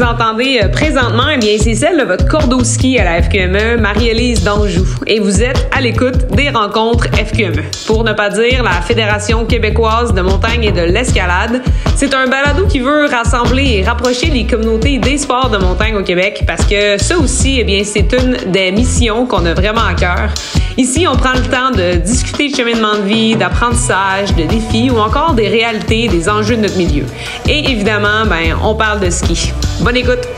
vous entendez euh, présentement, eh bien, c'est celle de votre cordeau ski à la FQME, Marie-Élise d'Anjou. Et vous êtes à l'écoute des rencontres FQME. Pour ne pas dire la Fédération québécoise de montagne et de l'escalade. C'est un balado qui veut rassembler et rapprocher les communautés des sports de montagne au Québec parce que ça aussi, eh bien, c'est une des missions qu'on a vraiment à cœur. Ici, on prend le temps de discuter de cheminement de vie, d'apprentissage, de défis ou encore des réalités, des enjeux de notre milieu. Et évidemment, ben, on parle de ski. Écoute!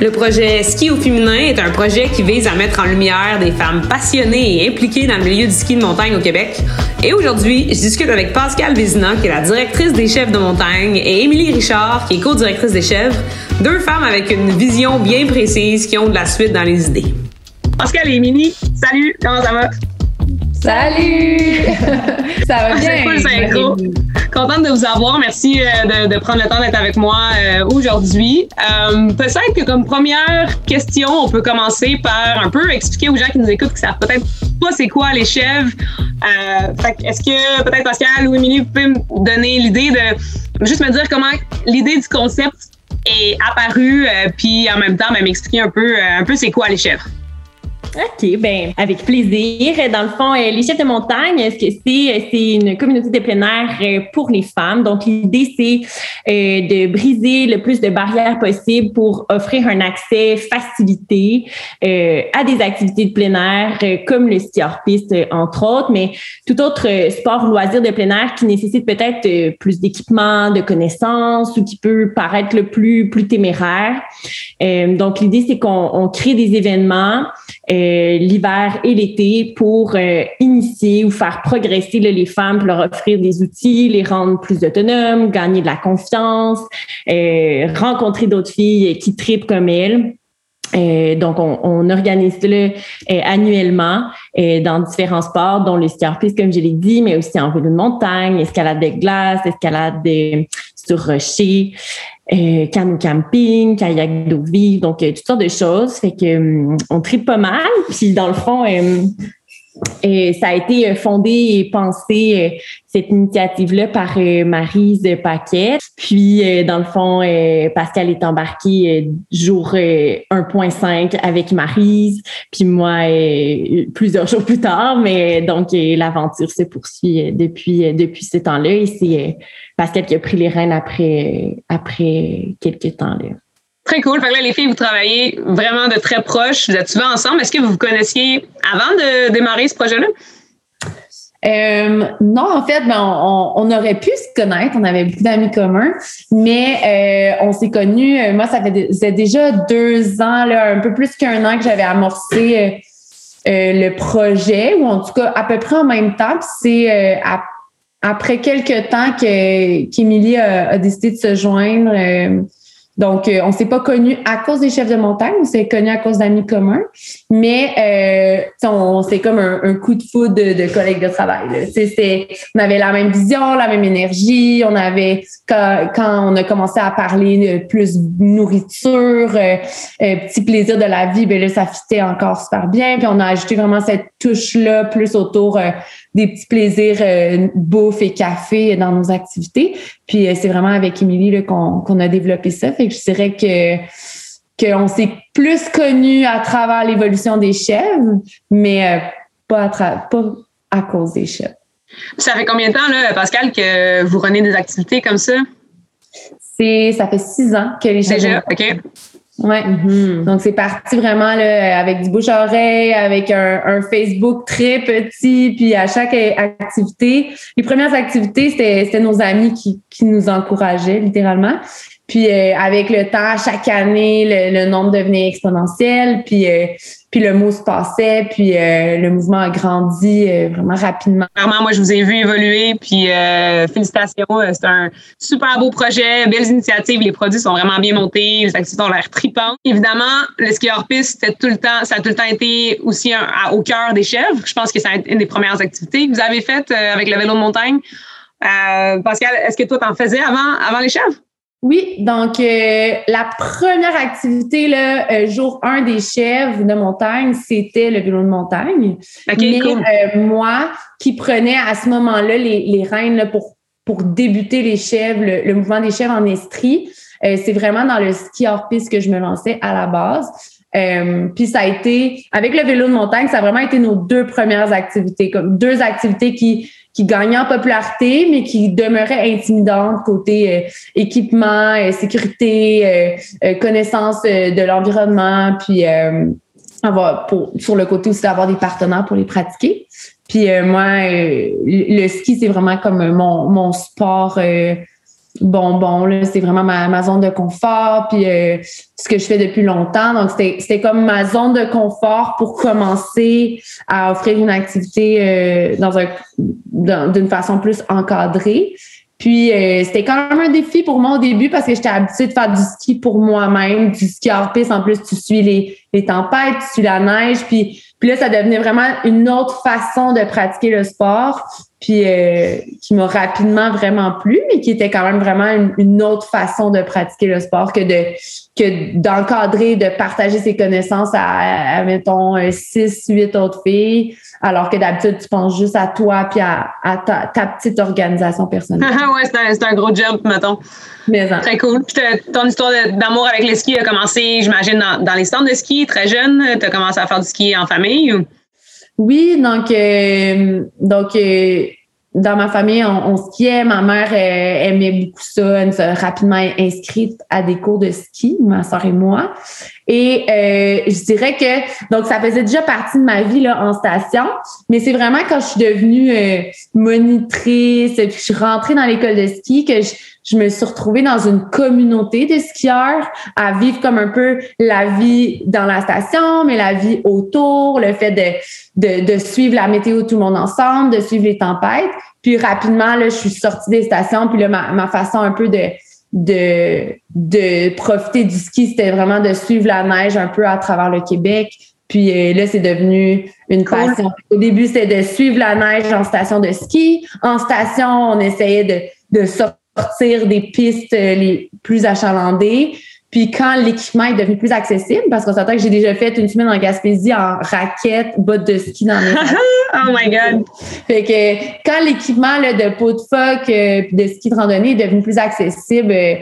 Le projet Ski au féminin est un projet qui vise à mettre en lumière des femmes passionnées et impliquées dans le milieu du ski de montagne au Québec. Et aujourd'hui, je discute avec Pascal Vézina, qui est la directrice des chefs de montagne, et Émilie Richard, qui est co-directrice des chèvres, deux femmes avec une vision bien précise qui ont de la suite dans les idées. Pascal et Émilie, salut, comment ça va? Salut! ça va bien? C'est cool, Contente de vous avoir. Merci euh, de, prendre le temps d'être avec moi euh, aujourd'hui. Euh, peut-être que comme première question, on peut commencer par un peu expliquer aux gens qui nous écoutent que savent peut-être pas c'est quoi les chèvres. Est-ce que peut-être Pascal ou Émilie, vous pouvez me donner l'idée de juste me dire comment l'idée du concept est apparue, puis en même temps, m'expliquer un peu, un peu c'est quoi les chèvres. OK, ben avec plaisir. Dans le fond, euh, les chefs de montagne, ce que c'est, euh, c'est une communauté de plein air euh, pour les femmes? Donc, l'idée, c'est de briser le plus de barrières possibles pour offrir un accès facilité à des activités de plein air comme le ski hors piste, entre autres, mais tout autre sport ou loisir de plein air qui nécessite peut-être plus d'équipement, de connaissances ou qui peut paraître le plus, plus téméraire. donc, l'idée, c'est qu'on crée des événements euh, l'hiver et l'été pour euh, initier ou faire progresser les femmes, leur offrir des outils, les rendre plus autonomes, gagner de la confiance, euh, rencontrer d'autres filles qui tripent comme elles. Donc, on, organise ça annuellement dans différents sports, dont le ski piste, comme je l'ai dit, mais aussi en vélo de montagne, escalade de glace, escalade sur rocher euh, canot camping, kayak d'eau vive, donc euh, toutes sortes de choses. Fait que euh, on tripe pas mal. Puis dans le fond, euh, ça a été fondé et pensé, cette initiative-là, par Marise Paquet. Puis, dans le fond, Pascal est embarqué jour 1.5 avec Marise, puis moi, plusieurs jours plus tard. Mais donc, l'aventure se poursuit depuis, depuis ce temps-là. Et c'est Pascal qui a pris les rênes après, après quelques temps. Là. Très cool. Là, les filles, vous travaillez vraiment de très proche. Vous êtes souvent ensemble. Est-ce que vous vous connaissiez avant de démarrer ce projet-là? Euh, non, en fait, ben, on, aurait pu se connaître, on avait beaucoup d'amis communs, mais euh, on s'est connus, euh, moi, ça fait déjà deux ans, là, un peu plus qu'un an que j'avais amorcé le projet, ou en tout cas à peu près en même temps. C'est après quelques temps qu'Émilie a, décidé de se joindre donc, euh, on s'est pas connu à cause des chefs de montagne, on s'est connu à cause d'amis communs, mais euh, on c'est comme un, coup de foudre de, collègues de travail. on avait la même vision, la même énergie. On avait quand, on a commencé à parler de plus nourriture, euh, petit plaisir de la vie, ben là ça fitait encore super bien. Puis on a ajouté vraiment cette touche là plus autour des petits plaisirs euh, bouffe et café dans nos activités. Puis euh, c'est vraiment avec Émilie qu'on a développé ça. Fait que je dirais que qu'on s'est plus connu à travers l'évolution des chèvres, mais euh, pas, à pas à cause des chèvres. Ça fait combien de temps, là, Pascal, que vous renez des activités comme ça? C'est, ça fait six ans que les chèvres. Déjà, OK. Ouais. Mm-hmm. Donc, c'est parti vraiment là, avec du bouche-oreille, avec un, un, Facebook très petit, puis à chaque activité. Les premières activités, c'était nos amis qui, qui nous encourageaient, littéralement. Puis euh, avec le temps, chaque année, le, nombre devenait exponentiel, puis euh, puis le mot se passait, puis euh, le mouvement a grandi vraiment rapidement. Vraiment, moi je vous ai vu évoluer, puis félicitations, c'est un super beau projet, belles initiatives, les produits sont vraiment bien montés, les activités ont l'air tripantes. Évidemment, le ski hors piste, tout le temps, ça a tout le temps été aussi au cœur des chèvres. Je pense que c'est une des premières activités que vous avez faites avec le vélo de montagne. Pascal, est-ce que toi t'en faisais avant avant les chèvres? Oui, donc euh, la première activité, là, euh, jour 1 des chèvres de montagne, c'était le vélo de montagne. Mais euh, moi, qui prenais à ce moment-là les, les rênes là, pour pour débuter les chèvres, le, mouvement des chèvres en Estrie. Euh, c'est vraiment dans le ski hors piste que je me lançais à la base. Euh, puis ça a été, avec le vélo de montagne, ça a vraiment été nos deux premières activités, comme deux activités qui qui gagnaient en popularité, mais qui demeuraient intimidantes côté euh, équipement, euh, sécurité, connaissance de l'environnement, puis avoir pour, sur le côté aussi d'avoir des partenaires pour les pratiquer. Puis moi, le ski, c'est vraiment comme mon, mon sport bonbon. Là, c'est vraiment ma, zone de confort, puis euh, ce que je fais depuis longtemps. Donc, c'était comme ma zone de confort pour commencer à offrir une activité euh, dans un d'une façon plus encadrée. Puis euh, c'était quand même un défi pour moi au début parce que j'étais habituée de faire du ski pour moi-même, du ski hors piste. En plus, tu suis les, les tempêtes, tu suis la neige, puis puis là, ça devenait vraiment une autre façon de pratiquer le sport puis euh, qui m'a rapidement vraiment plu, mais qui était quand même vraiment une, autre façon de pratiquer le sport que de que d'encadrer, de partager ses connaissances à, mettons, 6, huit autres filles, alors que d'habitude, tu penses juste à toi puis à, ta, petite organisation personnelle. ouais, c'est un, un, gros jump, mettons. Mais, très cool. Puis ton histoire d'amour avec le ski a commencé, j'imagine, dans, dans, les stands de ski, très jeune. Tu as commencé à faire du ski en famille ou? Oui, donc, euh, euh, dans ma famille, on, skiait. Ma mère aimait beaucoup ça. Elle s'est rapidement inscrite à des cours de ski, ma soeur et moi. Et euh, je dirais que donc ça faisait déjà partie de ma vie là en station, mais c'est vraiment quand je suis devenue euh, monitrice, puis je suis rentrée dans l'école de ski que je, je, me suis retrouvée dans une communauté de skieurs à vivre comme un peu la vie dans la station, mais la vie autour, le fait de, de, de suivre la météo tout le monde ensemble, de suivre les tempêtes. Puis rapidement là, je suis sortie des stations, puis là ma, ma façon un peu de de, de profiter du ski, c'était vraiment de suivre la neige un peu à travers le Québec. Puis euh, là, c'est devenu une passion. Au début, c'était de suivre la neige en station de ski. En station, on essayait de, de sortir des pistes euh, les plus achalandées. Puis quand l'équipement est devenu plus accessible, parce qu'on s'entend que j'ai déjà fait une semaine en Gaspésie en raquettes, bottes de ski dans mes Oh my God! Fait que quand l'équipement de peau de phoque euh, de ski de randonnée est devenu plus accessible, euh,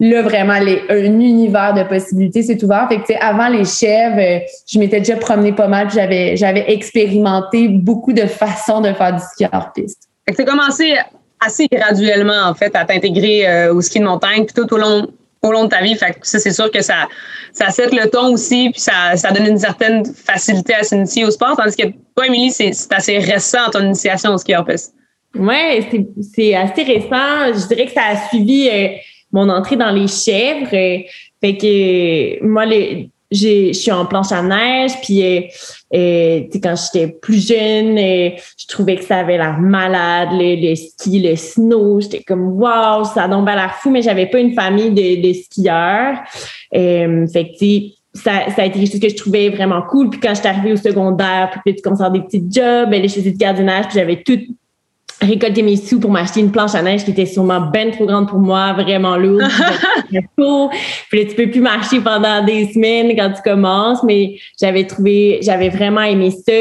là, vraiment, les, un univers de possibilités s'est ouvert. Fait que, avant les chèvres, euh, je m'étais déjà promenée pas mal, j'avais, j'avais expérimenté beaucoup de façons de faire du ski hors piste. Fait que tu as commencé assez graduellement, en fait, à t'intégrer au ski de montagne, puis tout au long au long de ta vie. Fait que ça, c'est sûr que ça, ça set le ton aussi, puis ça, ça donne une certaine facilité à s'initier au sport. Tandis que toi, Émilie, c'est, assez récent ton initiation au ski hors piste. Oui, c'est, assez récent. Je dirais que ça a suivi euh, mon entrée dans les chèvres. Euh, fait que moi, les, je suis en planche à neige, puis euh, euh quand j'étais plus jeune, euh, je trouvais que ça avait l'air malade, le, ski, le snow. J'étais comme wow, ça a donc l'air fou, mais j'avais pas une famille de, de skieurs. Euh, fait que ça, ça a été quelque chose que je trouvais vraiment cool. Puis quand j'étais arrivée au secondaire, puis tu commences à des petits jobs, ben, je faisais du gardiennage, puis j'avais tout récolter mes sous pour m'acheter une planche à neige qui était sûrement ben trop grande pour moi, vraiment lourde. puis là, tu peux plus marcher pendant des semaines quand tu commences, mais j'avais trouvé, j'avais vraiment aimé ça,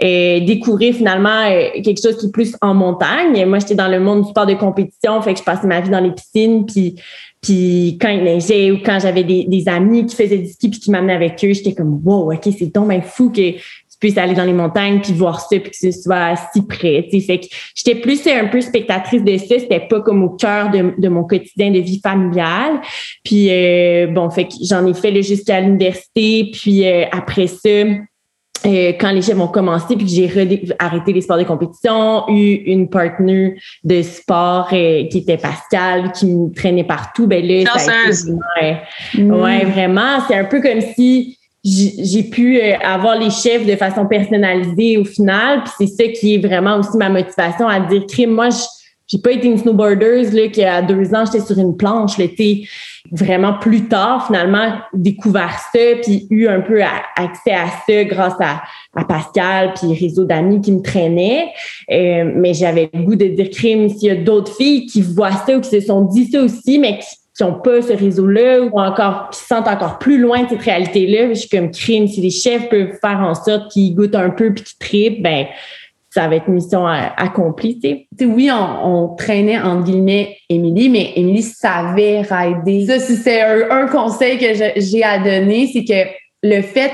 et découvrir finalement euh, quelque chose qui est plus en montagne. Moi, j'étais dans le monde du sport de compétition, fait que je passais ma vie dans les piscines, puis puis quand il neigeait ou quand j'avais des, des, amis qui faisaient du ski puis qui m'amenaient avec eux, j'étais comme wow, ok, c'est donc fou que puisse aller dans les montagnes puis voir ça puis que ce soit si près. sais Fait que j'étais plus un peu spectatrice de ça. C'était pas comme au cœur de, de, mon quotidien de vie familiale. Puis euh, bon, fait que j'en ai fait jusqu'à l'université. Puis euh, après ça, euh, quand les chefs ont commencé, puis que j'ai arrêté les sports de compétition, eu une partenaire de sport qui était Pascal, qui me traînait partout, ben là, ça a été, ouais, vraiment, c'est un peu comme si j'ai pu euh, avoir les chefs de façon personnalisée au final. Puis c'est ça qui est vraiment aussi ma motivation à dire, crime, moi, j'ai pas été une snowboarder là, qu'à deux ans, j'étais sur une planche. J'étais vraiment plus tard, finalement, découvert ça, puis eu un peu accès à ça grâce à, à Pascal, puis réseau d'amis qui me traînaient. Euh, mais j'avais le goût de dire, crime, s'il y a d'autres filles qui voient ça ou qui se sont dit ça aussi, mais qui qui n'ont pas ce réseau-là ou encore qui se sentent encore plus loin de cette réalité-là. Je suis comme crime. Si les chefs peuvent faire en sorte qu'ils goûtent un peu puis qu'ils tripent, ben ça va être mission accomplie. sais, oui, on, traînait entre guillemets Émilie, mais Émilie savait rider. Ça, c'est un, conseil que j'ai à donner, c'est que le fait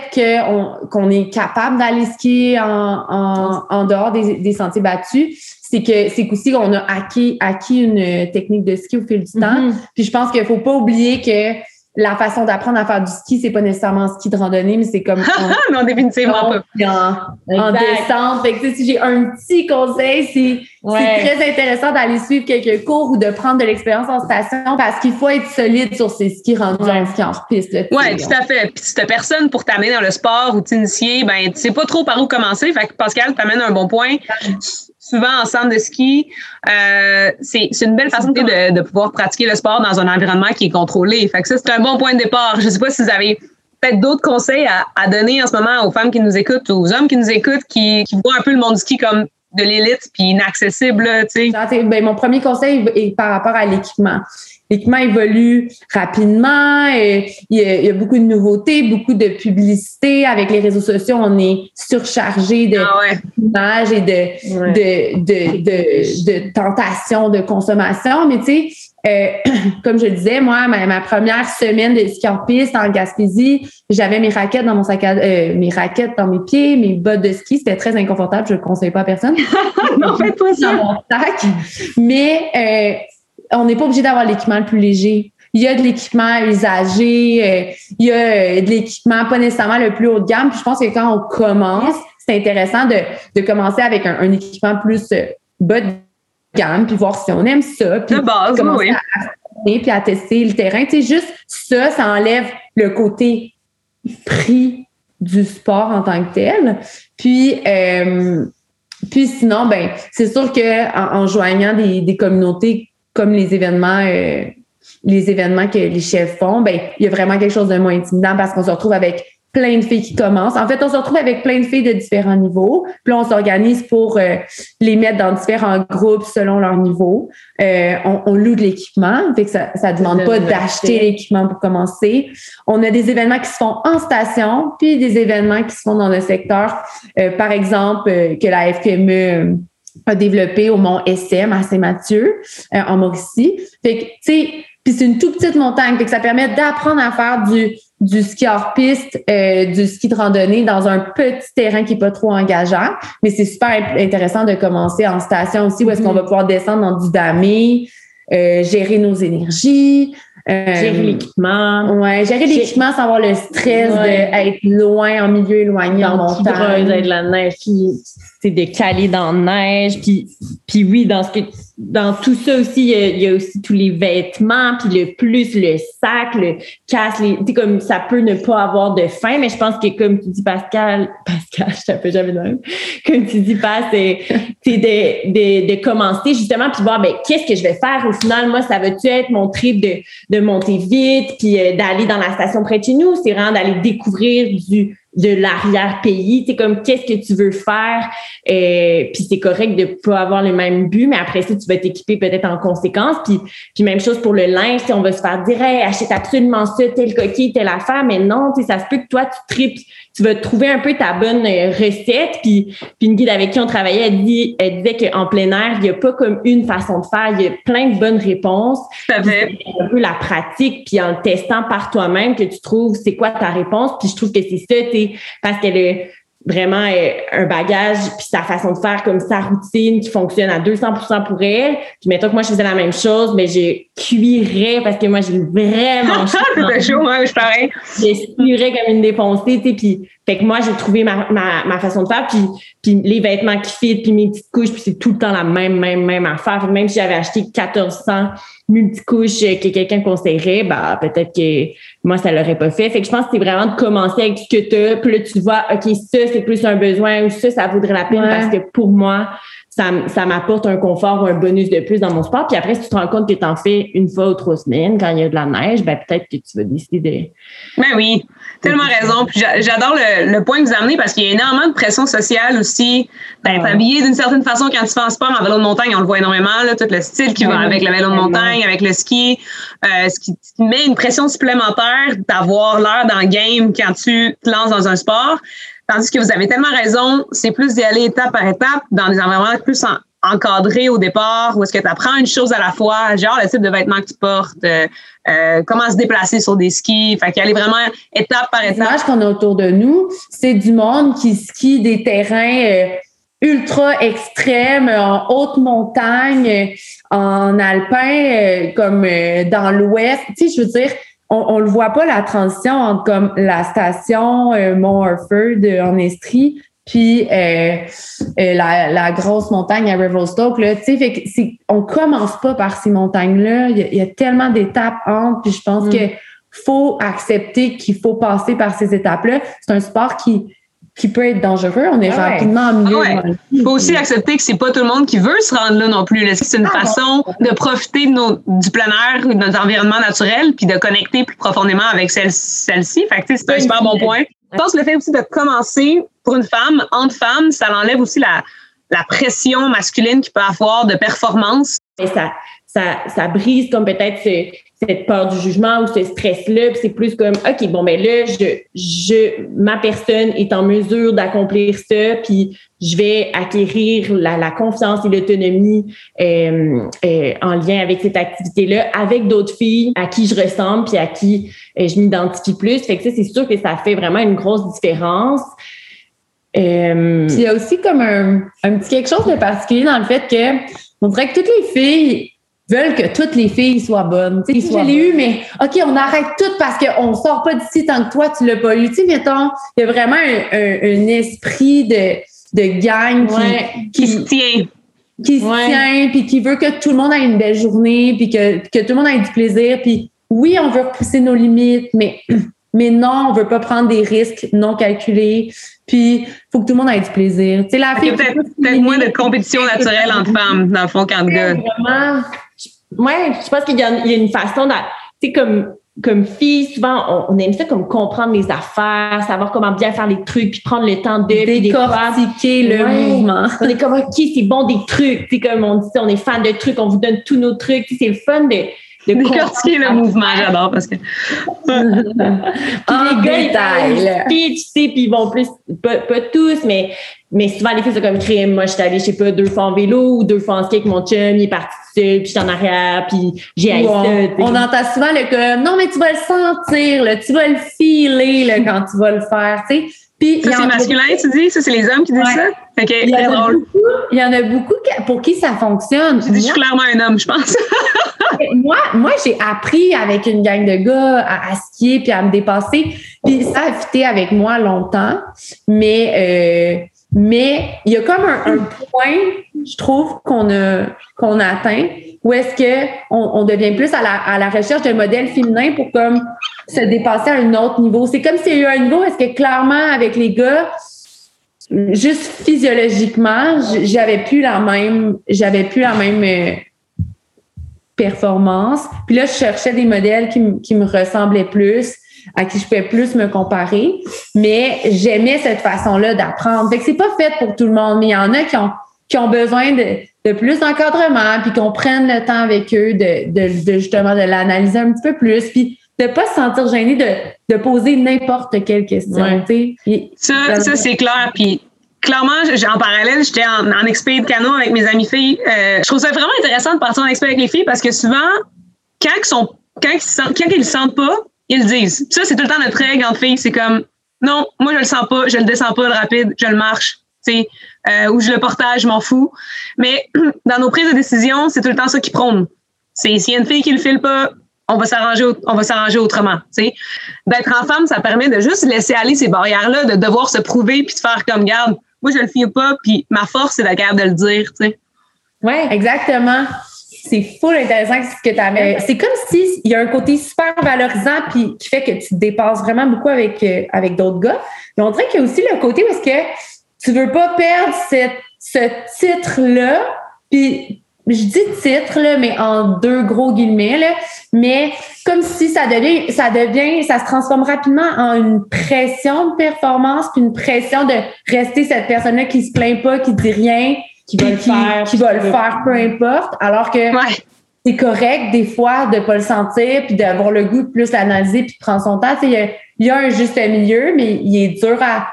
qu'on est capable d'aller skier en, dehors des, sentiers battus, c'est que c'est qu'aussi on a acquis, acquis une technique de ski au fil du temps. Mm-hmm. Puis je pense qu'il faut pas oublier que la façon d'apprendre à faire du ski, c'est pas nécessairement un ski de randonnée, mais c'est comme non définitivement pas. En, descente. Fait que, si j'ai un petit conseil, c'est très intéressant d'aller suivre quelques cours ou de prendre de l'expérience en station parce qu'il faut être solide sur ses skis rendus en ski en piste. Oui, tout à fait. Puis si t'as personne pour t'amener dans le sport ou t'initier, ben tu sais pas trop par où commencer. Fait que Pascal t'amène un bon point souvent en centre de ski, euh, c'est une belle façon de, de, pouvoir pratiquer le sport dans un environnement qui est contrôlé. Fait que ça, c'est un bon point de départ. Je ne sais pas si vous avez peut-être d'autres conseils à, à, donner en ce moment aux femmes qui nous écoutent, aux hommes qui nous écoutent, qui, qui voient un peu le monde du ski comme de l'élite puis inaccessible, tu sais. Ben, mon premier conseil est par rapport à l'équipement. L'équipement évolue rapidement. Et il, y a, beaucoup de nouveautés, beaucoup de publicité. Avec les réseaux sociaux, on est surchargé de ah et de, de, de, de, de tentations de consommation. Mais tu sais, euh, comme je le disais, moi, ma, première semaine de ski en piste en Gaspésie, j'avais mes raquettes dans mon sac à euh, mes raquettes dans mes pieds, mes bottes de ski. C'était très inconfortable. Je ne le conseille pas à personne. non, faites-toi ça. Dans mon sac. Mais euh, on n'est pas obligé d'avoir l'équipement le plus léger. Il y a de l'équipement usagé, euh, il y a euh, de l'équipement pas nécessairement le plus haut de gamme. Puis je pense que quand on commence, c'est intéressant de, de, commencer avec un, équipement plus euh, bas de gamme, puis voir si on aime ça. Puis base, commencer à, puis à tester le terrain. Tu sais, juste ça, ça enlève le côté prix du sport en tant que tel. Puis, puis sinon, ben, c'est sûr que en, joignant des, des communautés comme les événements euh, les événements que les chefs font, ben il y a vraiment quelque chose de moins intimidant parce qu'on se retrouve avec plein de filles qui commencent. En fait, on se retrouve avec plein de filles de différents niveaux. Puis là, on s'organise pour euh, les mettre dans différents groupes selon leur niveau. Euh, on, loue de l'équipement, fait que ça ne demande pas d'acheter l'équipement pour commencer. On a des événements qui se font en station, puis des événements qui se font dans le secteur. par exemple, que la FQME a développé au Mont SM à Saint-Mathieu, euh, en Mauricie. Fait que, tu sais, puis c'est une toute petite montagne, fait que ça permet d'apprendre à faire du, du ski hors piste, euh, du ski de randonnée dans un petit terrain qui est pas trop engageant. Mais c'est super intéressant de commencer en station aussi, où est-ce qu'on va pouvoir descendre dans du damé, euh, gérer nos énergies. gérer l'équipement. Ouais, gérer l'équipement sans avoir le stress d'être loin, en milieu éloigné, en montagne. de la neige, c'est de caler dans la neige. Puis, puis oui, dans ce que dans tout ça aussi, il y, a, aussi tous les vêtements, puis le plus le sac, le casse, les, comme ça peut ne pas avoir de fin, mais je pense que comme tu dis Pascal, Pascal, je t'appelle jamais de même, comme tu dis Pas, c'est de, de, de, commencer justement puis voir ben qu'est-ce que je vais faire? Au final. Moi, ça va-tu être mon trip de, de monter vite puis euh, d'aller dans la station près de chez nous, c'est vraiment d'aller découvrir du de l'arrière-pays. C'est comme qu'est-ce que tu veux faire? euh, puis c'est correct de pas avoir le même but, mais après ça, tu vas t'équiper peut-être en conséquence. Puis, puis même chose pour le linge, si on va se faire dire hey, achète absolument ça, tel coquille, telle affaire, mais non, ça se peut que toi, tu tripes, tu vas trouver un peu ta bonne euh, recette. Puis, puis une guide avec qui on travaillait, elle, dit, elle disait qu'en plein air, il n'y a pas comme une façon de faire, il y a plein de bonnes réponses. C'est un peu la pratique, puis en le testant par toi-même que tu trouves c'est quoi ta réponse. Puis je trouve que c'est ça, tu parce qu'elle est vraiment euh, un bagage puis sa façon de faire comme sa routine qui fonctionne à 200% pour elle. Puis mettons que moi je faisais la même chose, mais je cuirais parce que moi j'ai vraiment chaud. chaud, moi je pareil. Je cuirais comme une défoncée, tu sais, puis fait que moi j'ai trouvé ma, ma, ma, façon de faire puis puis les vêtements qui fit puis mes petites couches puis c'est tout le temps la même même même affaire. Fait même si j'avais acheté 1400 multicouches que quelqu'un conseillerait, bah peut-être que moi ça l'aurait pas fait. Fait que je pense que c'est vraiment de commencer avec ce que tu as, puis là tu vois OK, ça c'est plus un besoin ou ça ça vaudrait la peine parce que pour moi ça, ça m'apporte un confort ou un bonus de plus dans mon sport. Puis après, si tu te rends compte que tu en fais une fois ou trois semaines quand il y a de la neige, ben peut-être que tu vas décider de. Ben oui, tellement raison. Puis j'adore le, le, point que vous amenez parce qu'il y a énormément de pression sociale aussi d'être habillé d'une certaine façon quand tu fais un sport en vélo de montagne. On le voit énormément, là, tout le style qui va avec le vélo de montagne, avec le ski. Euh, ce qui met une pression supplémentaire d'avoir l'air dans le game quand tu te lances dans un sport. Tandis que vous avez tellement raison, c'est plus d'y aller étape par étape dans des environnements plus encadrés au départ, où est-ce que tu apprends une chose à la fois, genre le type de vêtements que tu portes, euh, euh, comment se déplacer sur des skis. Fait qu'il y a vraiment étape par étape. L'image qu'on a autour de nous, c'est du monde qui skie des terrains euh, ultra extrêmes, en haute montagne, en alpin, comme dans l'ouest. Tu sais, je veux dire, on, on le voit pas la transition entre comme la station euh, Mont Orford en Estrie puis euh, euh, la, la, grosse montagne à Revelstoke là tu sais fait que on commence pas par ces montagnes là il y, a, tellement d'étapes entre puis je pense mm. que faut accepter qu'il faut passer par ces étapes là c'est un sport qui qui peut être dangereux. On est ah rapidement mieux. Ah Il faut aussi accepter que c'est pas tout le monde qui veut se rendre là non plus. C'est une ah façon de profiter de nos, du plein air, de notre environnement naturel, puis de connecter plus profondément avec celle-ci. fait que c'est un super bon point. Je pense que le fait aussi de commencer pour une femme, entre femmes, ça enlève aussi la, la pression masculine qu'il peut avoir de performance. Et ça, ça, ça brise comme peut-être cette peur du jugement ou ce stress-là. c'est plus comme, OK, bon, ben là, je, je, ma personne est en mesure d'accomplir ça, puis je vais acquérir la, confiance et l'autonomie euh, euh, en lien avec cette activité-là, avec d'autres filles à qui je ressemble, puis à qui euh, je m'identifie plus. Fait que ça, c'est sûr que ça fait vraiment une grosse différence. Il y a aussi comme un, un petit quelque chose de particulier dans le fait que on dirait que toutes les filles veulent que toutes les filles soient bonnes. Tu sais, je l'ai eu, mais OK, on arrête tout parce qu'on sort pas d'ici tant que toi, tu l'as pas eu. Tu sais, mettons, il y a vraiment un, esprit de, de gang qui, qui, se tient. Qui se tient, puis qui veut que tout le monde ait une belle journée, puis que, que tout le monde ait du plaisir. Puis oui, on veut repousser nos limites, mais, mais non, on veut pas prendre des risques non calculés. Puis, faut que tout le monde ait du plaisir. Tu sais, la fille. Peut-être moins de compétition naturelle entre femmes, dans le fond, qu'entre gars. Vraiment, Ouais, je pense qu'il y, a une façon tu sais, comme, comme fille, souvent, on, aime ça comme comprendre les affaires, savoir comment bien faire les trucs, puis prendre le temps de décortiquer le mouvement. On est comme, OK, c'est bon des trucs. Tu comme on dit, on est fan de trucs, on vous donne tous nos trucs. C'est le fun de, de décortiquer le mouvement, j'adore parce que. puis les gars, ils speech, tu sais, puis ils vont plus, pas, pas tous, mais mais souvent, les filles, c'est comme crime. Moi, je suis allée, je sais pas, deux fois en vélo ou deux fois en ski avec mon chum, il est parti seul, puis je suis en arrière, puis j'ai haï ça. On entend souvent le comme, non, mais tu vas le sentir, là, tu vas le filer là, quand tu vas le faire, tu sais. Puis, ça, c'est masculin, tu dis? Ça, c'est les hommes qui disent ça? OK, il y, drôle. Beaucoup, il y en a beaucoup pour qui ça fonctionne. Tu dis, je suis clairement un homme, je pense. moi, moi j'ai appris avec une gang de gars à, skier puis à me dépasser. Puis ça a fité avec moi longtemps. Mais... Euh, mais il y a comme un, point, je trouve, qu'on a qu'on atteint, où est-ce que on, devient plus à la, à la recherche d'un modèle féminin pour comme se dépasser à un autre niveau. C'est comme s'il y a eu un niveau, est-ce que clairement avec les gars, juste physiologiquement, j'avais plus la même, j'avais plus la même euh, performance. Puis là, je cherchais des modèles qui, me ressemblaient plus à qui je pouvais plus me comparer. Mais j'aimais cette façon-là d'apprendre. Fait que c'est pas fait pour tout le monde, mais il y en a qui ont, besoin de, de plus d'encadrement, puis qu'on prenne le temps avec eux de, de, justement de l'analyser un petit peu plus, puis de pas se sentir gêné de, de poser n'importe quelle question. ça, ça c'est clair. Puis clairement, en parallèle, j'étais en, en de canot avec mes amis filles. Euh, je trouve ça vraiment intéressant de partir en expert avec les filles parce que souvent, quand ils sont quand ils, quand ils le sentent pas, ils le disent. Ça, c'est tout le temps notre règle en filles. C'est comme, non, moi, je le sens pas, je le descends pas le rapide, je le marche. Euh, ou je le portage, je m'en fous. Mais dans nos prises de décision, c'est tout le temps ça qui prône. C'est s'il y a une fille qui le file pas, on va s'arranger, on va s'arranger autrement. D'être en femme, ça permet de juste laisser aller ces barrières-là, de devoir se prouver puis de faire comme garde. Moi, je le file pas, puis ma force, c'est la garde de le dire. Oui, exactement c'est full intéressant ce que tu avais. C'est comme si il y a un côté super valorisant puis qui fait que tu te dépasses vraiment beaucoup avec, euh, avec d'autres gars. Mais on dirait qu'il y a aussi le côté où est-ce que tu veux pas perdre cette, ce titre-là. Puis je dis titre, là, mais en deux gros guillemets, là, mais comme si ça devient, ça devient, ça se transforme rapidement en une pression de performance, puis une pression de rester cette personne-là qui se plaint pas, qui dit rien, qui va le faire, qui va le faire, peu importe. Alors que c'est correct des fois de pas le sentir puis d'avoir le goût de plus l'analyser puis de prendre son temps. Il y, a, un juste milieu, mais il est dur à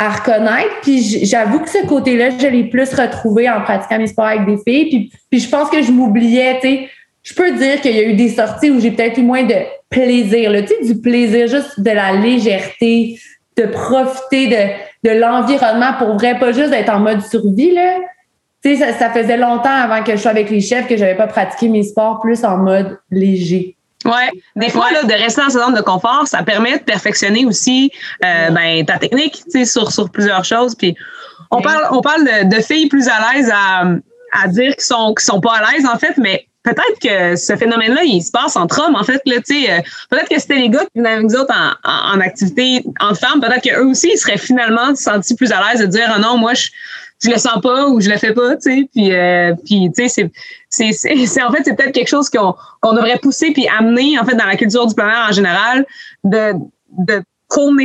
à reconnaître. Puis j'avoue que ce côté-là, je l'ai plus retrouvé en pratiquant mes sports avec des filles. Puis, je pense que je m'oubliais, tu sais. Je peux dire qu'il y a eu des sorties où j'ai peut-être eu moins de plaisir, tu sais, du plaisir, juste de la légèreté, de profiter de, de l'environnement pour vrai, pas juste d'être en mode survie, là. Tu sais, ça, ça, faisait longtemps avant que je sois avec les chefs que j'avais pas pratiqué mes sports plus en mode léger. Ouais, des fois là, de rester dans ce zone de confort, ça permet de perfectionner aussi euh, ben ta technique, tu sais, sur sur plusieurs choses. Puis on parle on parle de, de filles plus à l'aise à, à dire qu'ils sont qu'ils sont pas à l'aise en fait, mais peut-être que ce phénomène-là, il se passe entre hommes, en fait. Là, euh, peut-être que c'était les gars qui venaient avec nous autres en, en, en activité peut-être qu'eux aussi, ils seraient finalement sentis plus à l'aise de dire, ah non, moi, je, je le sens pas ou je le fais pas. Puis, euh, puis tu sais, c'est, en fait, c'est peut-être quelque chose qu'on, qu'on devrait pousser puis amener, en fait, dans la culture du plein air en général, de, de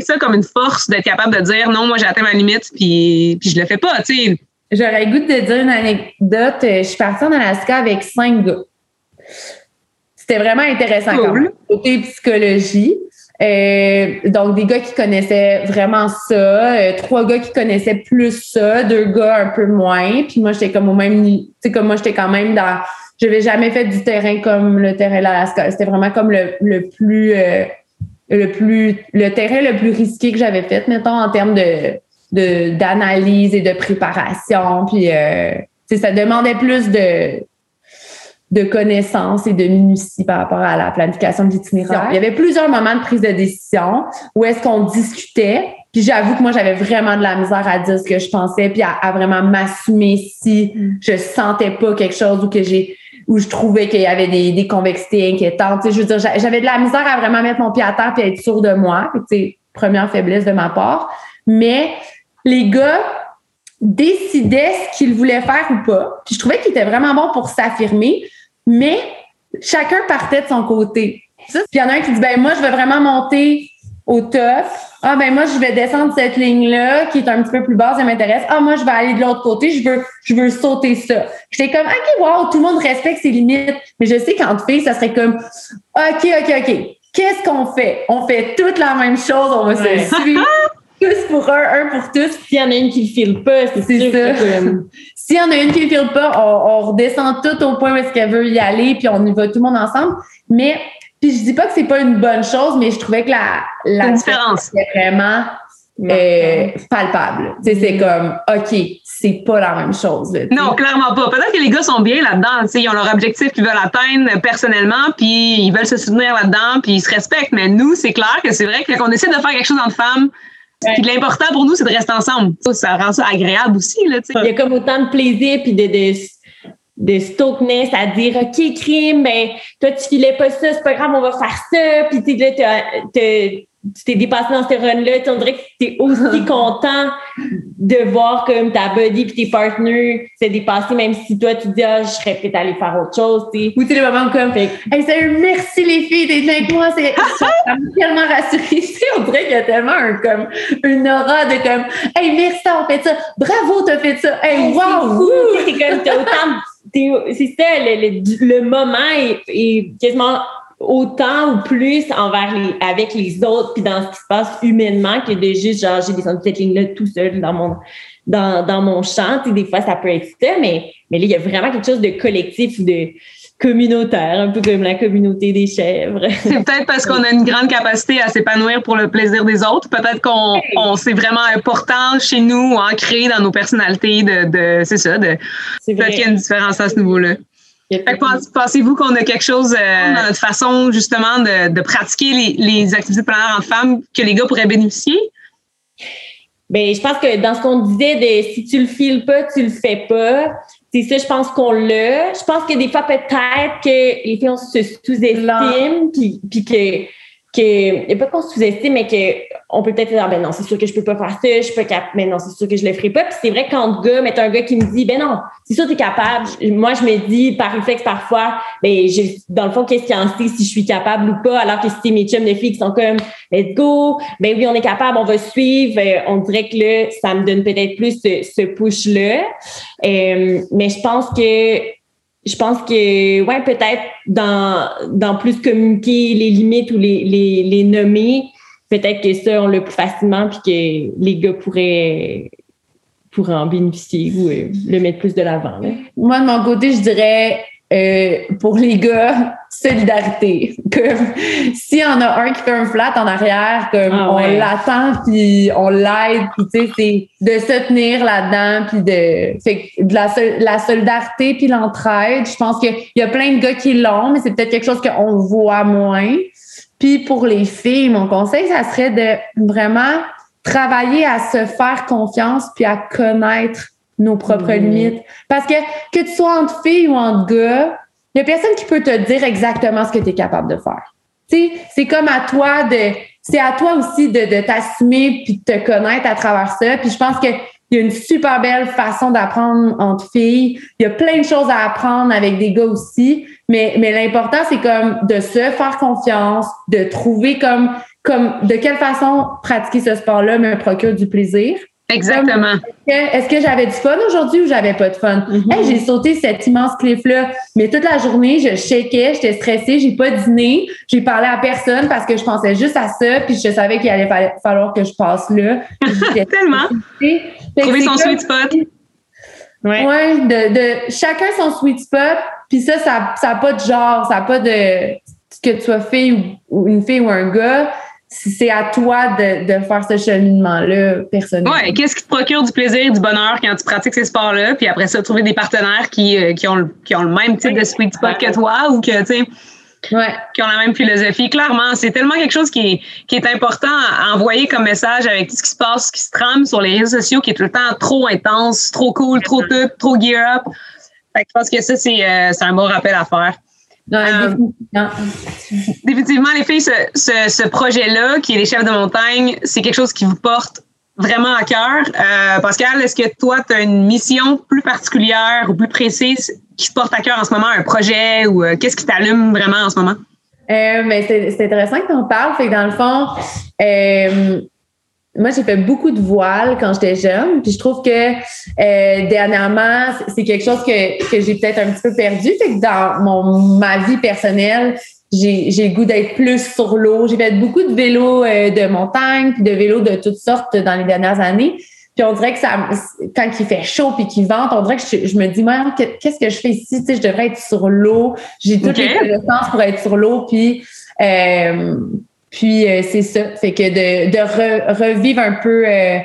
ça comme une force, d'être capable de dire, non, moi, j'ai atteint ma limite puis, puis je le fais pas, tu sais. J'aurais goût de dire une anecdote. Je suis partie en Alaska avec cinq gars. C'était vraiment intéressant cool. même. Côté psychologie. Euh, donc, des gars qui connaissaient vraiment ça, euh, trois gars qui connaissaient plus ça, deux gars un peu moins. Puis moi, j'étais comme au même Tu sais, comme moi, j'étais quand même dans. Je n'avais jamais fait du terrain comme le terrain de l'Alaska. C'était vraiment comme le, le plus. Euh, le plus le terrain le plus risqué que j'avais fait, mettons, en termes de d'analyse et de préparation. Puis ça demandait plus de de connaissances et de minutie par rapport à la planification de l'itinéraire. Il y avait plusieurs moments de prise de décision où est-ce qu'on discutait. Puis j'avoue que moi, j'avais vraiment de la misère à dire ce que je pensais, puis à, vraiment m'assumer si mm. je sentais pas quelque chose ou que j'ai où je trouvais qu'il y avait des, des convexités inquiétantes. Tu sais, je veux dire, j'avais de la misère à vraiment mettre mon pied à terre puis être sûre de moi. C'est première faiblesse de ma part. Mais les gars décidaient ce qu'ils voulaient faire ou pas. Puis je trouvais qu'ils étaient vraiment bons pour s'affirmer, mais chacun partait de son côté. Puis il y en a un qui dit ben moi je veux vraiment monter au top. Ah ben moi je vais descendre cette ligne là qui est un petit peu plus basse, ça m'intéresse. Ah moi je vais aller de l'autre côté, je veux je veux sauter ça. J'étais comme OK wow, tout le monde respecte ses limites, mais je sais qu'en fait ça serait comme OK OK OK. Qu'est-ce qu'on fait? On fait toute la même chose, on va se suivre. tous pour un, un pour tous. S'il y en a une qui ne file pas, c'est ça. S'il y en a une qui ne file pas, on, redescend tout au point où est-ce qu'elle veut y aller, puis on y va tout le monde ensemble. Mais, puis je dis pas que c'est pas une bonne chose, mais je trouvais que la, la différence est vraiment euh, palpable. Tu sais, c'est comme, OK, c'est pas la même chose. non, clairement pas. Peut-être que les gars sont bien là-dedans. Ils ont leur objectif qu'ils veulent atteindre personnellement, puis ils veulent se soutenir là-dedans, puis ils se respectent. Mais nous, c'est clair que c'est vrai que qu'on essaie de faire quelque chose entre femmes, puis l'important pour nous, c'est de rester ensemble. Ça, rend ça agréable aussi. Là, Il y a comme autant de plaisir puis de, de, de stokeness à dire OK, crime, ben, toi, tu filais pas ça, c'est pas grave, on va faire ça. Puis là, tu t'es dépassé dans ce run-là, on dirait que tu es aussi content de voir comme ta buddy et tes partenaires s'est dépassé, même si toi, tu dis, ah, je serais à aller faire autre chose, tu sais. Ou tu les moments comme, hey, salut, merci les filles d'être avec moi, c'est, ça m'a tellement rassurée. on dirait qu'il y a tellement un, comme, une aura de comme, hey, merci, on fait ça, bravo, t'as fait ça, hey, wow! C'est comme, t'as autant, c'est ça, le, le, moment est, est quasiment autant ou plus envers les, avec les autres puis dans ce qui se passe humainement que de juste genre j'ai descendu cette ligne là tout seul dans mon dans, dans mon champ. Des fois ça peut être ça mais mais là il y a vraiment quelque chose de collectif de communautaire un peu comme la communauté des chèvres. C'est peut-être parce qu'on a une grande capacité à s'épanouir pour le plaisir des autres. Peut-être qu'on on, c'est vraiment important chez nous ancré dans nos personnalités de, de c'est ça de peut-être qu'il y a une différence à ce niveau là Pensez-vous qu'on a quelque chose euh, dans notre façon justement de, de pratiquer les, les activités de en femmes que les gars pourraient bénéficier? Bien, je pense que dans ce qu'on disait de si tu le files pas, tu le fais pas, c'est ça, je pense qu'on l'a. Je pense que des fois, peut-être que les filles, on se sous-estiment, puis, puis que que, a pas qu'on sous-estime, mais qu'on peut peut-être dire, ben non, c'est sûr que je peux pas faire ça, je suis pas capable, mais non, c'est sûr que je le ferai pas. Puis c'est vrai quand gars, mais un gars qui me dit, ben non, c'est sûr que es capable. Moi, je me dis, par réflexe, parfois, ben, j'ai, dans le fond, qu'est-ce qu'il en sait si je suis capable ou pas, alors que si mes chums de filles qui sont comme, let's go, ben oui, on est capable, on va suivre, euh, on dirait que là, ça me donne peut-être plus ce, ce push-là. Euh, mais je pense que je pense que ouais peut-être dans dans plus communiquer les limites ou les les, les nommer peut-être que ça, on l'a plus facilement, puis que les gars pourraient, pourraient en bénéficier ou euh, le mettre plus de l'avant. Moi, de mon côté, je dirais euh, pour les gars, solidarité. Comme s'il y en a un qui fait un flat en arrière, comme ah on l'attend puis on l'aide, puis tu sais, c'est de se tenir là-dedans, puis de, fait, de la, la solidarité puis l'entraide. Je pense qu'il y a plein de gars qui l'ont, mais c'est peut-être quelque chose qu'on voit moins. Puis pour les filles, mon conseil, ça serait de vraiment travailler à se faire confiance puis à connaître nos propres limites. Parce que que tu sois entre filles ou entre gars, il n'y a personne qui peut te dire exactement ce que tu es capable de faire. C'est comme à toi de c'est à toi aussi de, de t'assumer puis de te connaître à travers ça. Puis je pense qu'il y a une super belle façon d'apprendre entre filles. Il y a plein de choses à apprendre avec des gars aussi. Mais, mais l'important, c'est comme de se faire confiance, de trouver comme, comme de quelle façon pratiquer ce sport-là me procure du plaisir. Exactement. Est-ce que, j'avais du fun aujourd'hui ou j'avais pas de fun? Mm-hmm. j'ai sauté cette immense cliff-là, mais toute la journée, je shakeais, j'étais stressée, j'ai pas dîné, j'ai parlé à personne parce que je pensais juste à ça, puis je savais qu'il allait falloir que je passe là. Tellement. Trouver son sweet spot. Ouais. ouais, de, de chacun son sweet spot, puis ça, ça n'a pas de genre, ça n'a pas de que tu sois fille ou une fille ou un gars c'est à toi de, de faire ce cheminement-là personnellement. Ouais, qu'est-ce qui te procure du plaisir, du bonheur quand tu pratiques ces sports-là, puis après ça, trouver des partenaires qui, euh, qui, ont, qui ont le même type de sweet spot que toi ou que, tu sais, Ouais. qui ont la même philosophie. Clairement, c'est tellement quelque chose qui est, qui est important à envoyer comme message avec tout ce qui se passe, ce qui se trame sur les réseaux sociaux, qui est tout le temps trop intense, trop cool, trop tout, trop gear up. Fait que je pense que ça, c'est euh, un bon rappel à faire. Euh, définitivement, les filles, ce, projet-là, qui est les chefs de montagne, c'est quelque chose qui vous porte vraiment à cœur. Euh, Pascal, est-ce que toi, tu as une mission plus particulière ou plus précise qui te porte à cœur en ce moment, un projet ou euh, qu'est-ce qui t'allume vraiment en ce moment? mais c'est intéressant que tu en parles. Fait que dans le fond, moi, j'ai fait beaucoup de voiles quand j'étais jeune, puis je trouve que euh, dernièrement, c'est quelque chose que, que j'ai peut-être un petit peu perdu. Fait que dans mon, ma vie personnelle, j'ai, j'ai le goût d'être plus sur l'eau. J'ai fait beaucoup de vélos euh, de montagne, puis de vélos de toutes sortes dans les dernières années. Puis on dirait que ça, quand il fait chaud puis qu'il vente, on dirait que je, me dis, moi, qu'est-ce que je fais ici? Tu sais, je devrais être sur l'eau. J'ai toutes les connaissances pour être sur l'eau. Puis euh, puis euh, c'est ça, fait que de, de revivre un peu euh,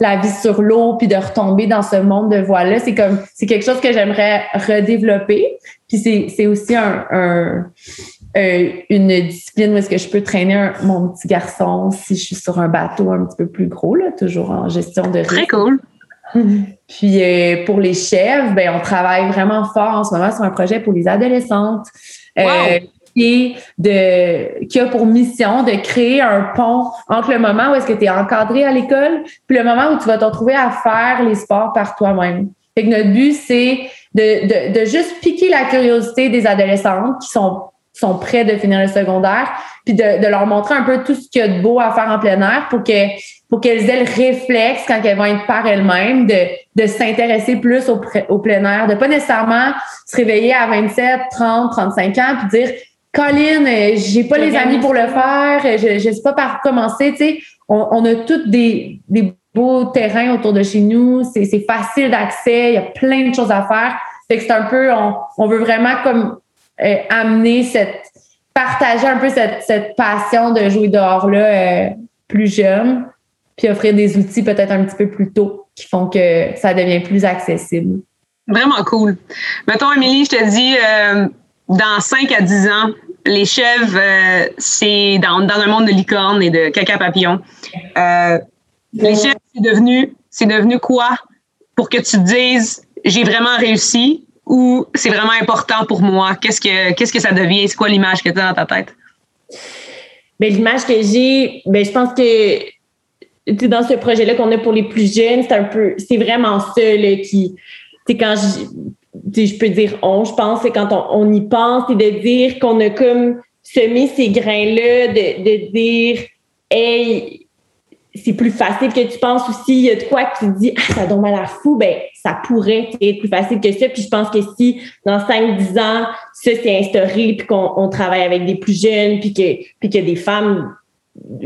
la vie sur l'eau, puis de retomber dans ce monde de voile-là, c'est comme c'est quelque chose que j'aimerais redévelopper. Puis c'est, c'est aussi un, un euh, une discipline où est-ce que je peux traîner mon petit garçon si je suis sur un bateau un petit peu plus gros, là, toujours en gestion de risque. Très cool. Puis pour les chèvres, ben on travaille vraiment fort en ce moment sur un projet pour les adolescentes. Wow de, qui a pour mission de créer un pont entre le moment où est-ce que tu es encadré à l'école, puis le moment où tu vas te retrouver à faire les sports par toi-même. Fait que notre but, c'est de, de, de juste piquer la curiosité des adolescentes qui sont sont prêts de finir le secondaire, puis de, de, leur montrer un peu tout ce qu'il y a de beau à faire en plein air pour que pour qu'elles aient le réflexe quand elles vont être par elles-mêmes de, de s'intéresser plus au, au plein air, de pas nécessairement se réveiller à 27, 30, 35 ans puis dire Colline, euh, j'ai pas les amis pour le faire, euh, je, je sais pas par où commencer. Tu sais, on, on a tous des, des beaux terrains autour de chez nous, c'est facile d'accès, il y a plein de choses à faire. Fait que c'est un peu, on, on veut vraiment comme euh, amener cette, partager un peu cette, cette passion de jouer dehors là plus jeune, puis offrir des outils peut-être un petit peu plus tôt qui font que ça devient plus accessible. Vraiment cool. Mettons, Émilie, je te dis, dans 5 à 10 ans, les chèvres, euh, c'est dans, dans, un monde de licornes et de caca papillon. Euh, les chèvres, c'est devenu, c'est devenu quoi? Pour que tu te dises j'ai vraiment réussi ou c'est vraiment important pour moi? Qu'est-ce que, qu'est-ce que ça devient? C'est quoi l'image que tu as dans ta tête? Ben, l'image que j'ai, ben, je pense que dans ce projet-là qu'on a pour les plus jeunes, c'est un peu, c'est vraiment ça là, qui, c'est quand je, je peux dire on, je pense, c'est quand on, y pense et de dire qu'on a comme semé ces grains-là, de, de dire Hey, c'est plus facile que tu penses aussi, il y a de quoi que tu dis Ah, ça donne mal à fou, ben ça pourrait être plus facile que ça. Puis je pense que si dans 5-10 ans, ça s'est instauré, puis qu'on travaille avec des plus jeunes, puis que puis que des femmes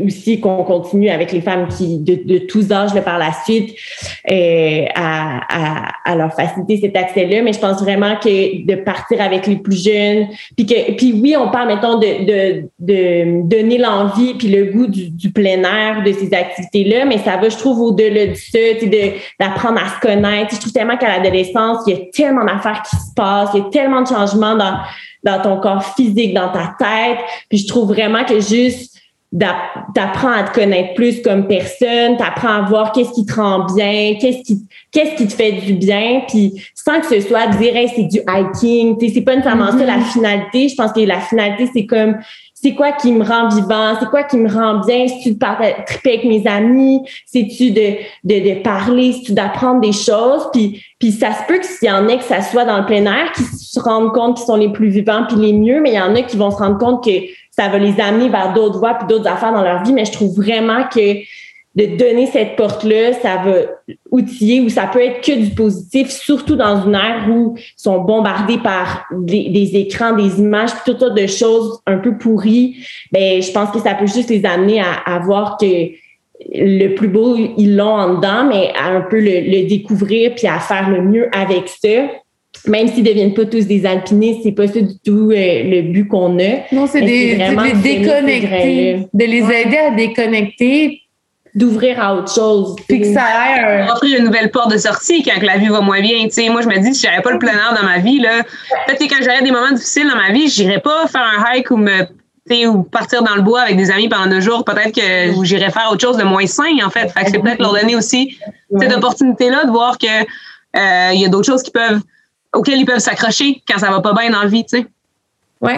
aussi qu'on continue avec les femmes qui de, de tous âges par la suite euh, à, à, à, leur faciliter cet accès-là. Mais je pense vraiment que de partir avec les plus jeunes, puis que puis oui, on parle mettons de, de, de donner l'envie puis le goût du, du, plein air de ces activités-là, mais ça va, je trouve, au-delà de ça, d'apprendre à se connaître. Je trouve tellement qu'à l'adolescence, il y a tellement d'affaires qui se passent, il y a tellement de changements dans dans ton corps physique, dans ta tête. Puis je trouve vraiment que juste t'apprends à te connaître plus comme personne, t'apprends à voir qu'est-ce qui te rend bien, qu'est-ce qui qu'est-ce qui te fait du bien, puis sans que ce soit de dire c'est du hiking, c'est pas nécessairement ça la mm-hmm. finalité. Je pense que la finalité c'est comme c'est quoi qui me rend vivant, c'est quoi qui me rend bien, si tu de triper avec mes amis, c'est-tu de, de, de parler, si tu d'apprendre des choses, puis puis ça se peut que s'il y en a que ça soit dans le plein air qui se rendent compte qu'ils sont les plus vivants puis les mieux, mais il y en a qui vont se rendre compte que ça va les amener vers d'autres voies puis d'autres affaires dans leur vie. Mais je trouve vraiment que de donner cette porte-là, ça va outiller ou ça peut être que du positif, surtout dans une ère où ils sont bombardés par des, écrans, des images, puis toutes sortes de choses un peu pourries. Ben, je pense que ça peut juste les amener à, voir que le plus beau, ils l'ont en dedans, mais à un peu le, le découvrir puis à faire le mieux avec ça même s'ils ne deviennent pas tous des alpinistes, c'est pas ça du tout euh, le but qu'on a. Non, c'est de les déconnecter, de les aider à déconnecter, d'ouvrir à autre chose. Puis que ça aille offrir une nouvelle porte de sortie quand la vie va moins bien. sais, moi, je me dis, si j'avais pas le plein air dans ma vie, là, peut-être que quand j'aurais des moments difficiles dans ma vie, j'irais pas faire un hike ou me ou partir dans le bois avec des amis pendant deux jours, peut-être que j'irais faire autre chose de moins sain, en fait. Fait que c'est peut-être leur donner aussi cette opportunité-là de voir que euh, il y a d'autres choses qui peuvent auxquels ils peuvent s'accrocher quand ça va pas bien dans la vie, tu sais. Oui,